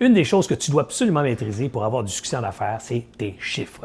Une des choses que tu dois absolument maîtriser pour avoir du succès en affaires, c'est tes chiffres.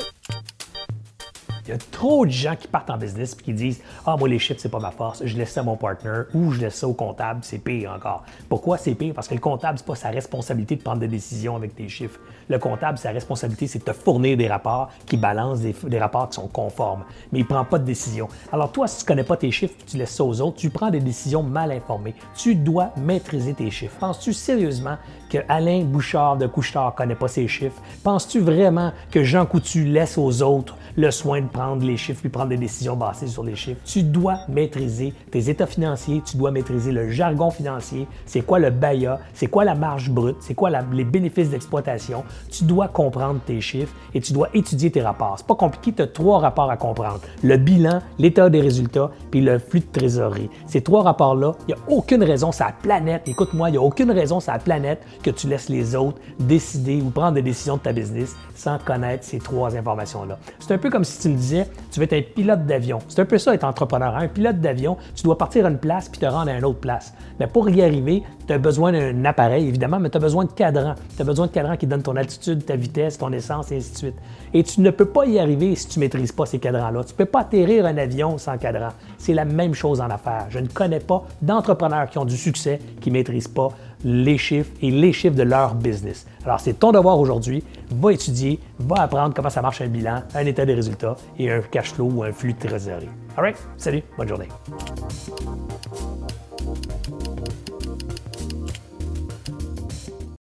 Il y a trop de gens qui partent en business et qui disent Ah, moi, les chiffres, c'est pas ma force, je laisse ça à mon partner ou je laisse ça au comptable, c'est pire encore. Pourquoi c'est pire? Parce que le comptable, c'est pas sa responsabilité de prendre des décisions avec tes chiffres. Le comptable, sa responsabilité, c'est de te fournir des rapports qui balancent des, rapports qui sont conformes, mais il prend pas de décision. Alors, toi, si tu connais pas tes chiffres tu laisses ça aux autres, tu prends des décisions mal informées. Tu dois maîtriser tes chiffres. Penses-tu sérieusement que Alain Bouchard de Couchetard connaît pas ses chiffres? Penses-tu vraiment que Jean Coutu laisse aux autres le soin de prendre les chiffres puis prendre des décisions basées sur les chiffres. Tu dois maîtriser tes états financiers, tu dois maîtriser le jargon financier, c'est quoi le BAYA, c'est quoi la marge brute, c'est quoi les bénéfices d'exploitation? Tu dois comprendre tes chiffres et tu dois étudier tes rapports. C'est pas compliqué, tu as trois rapports à comprendre. Le bilan, l'état des résultats, puis le flux de trésorerie. Ces trois rapports-là, il n'y a aucune raison sur la planète, écoute-moi, il n'y a aucune raison sur la planète que tu laisses les autres décider ou prendre des décisions de ta business sans connaître ces trois informations-là. C'est un peu comme si tu me disais, tu veux être pilote d'avion. C'est un peu ça être entrepreneur. Un pilote d'avion, tu dois partir à une place puis te rendre à une autre place. Mais pour y arriver, tu as besoin d'un appareil, évidemment, mais tu as besoin de cadran. Tu as besoin de cadran qui donne ton altitude, ta vitesse, ton essence, et ainsi de suite. Et tu ne peux pas y arriver si tu ne maîtrises pas ces cadrans-là. Tu ne peux pas atterrir un avion sans cadran. C'est la même chose en affaires. Je ne connais pas d'entrepreneurs qui ont du succès qui ne maîtrisent pas les chiffres et les chiffres de leur business. Alors, c'est ton devoir aujourd'hui. Va étudier, va apprendre comment ça marche un bilan, un état des résultats et un cash flow ou un flux de trésorerie. All right? Salut, bonne journée.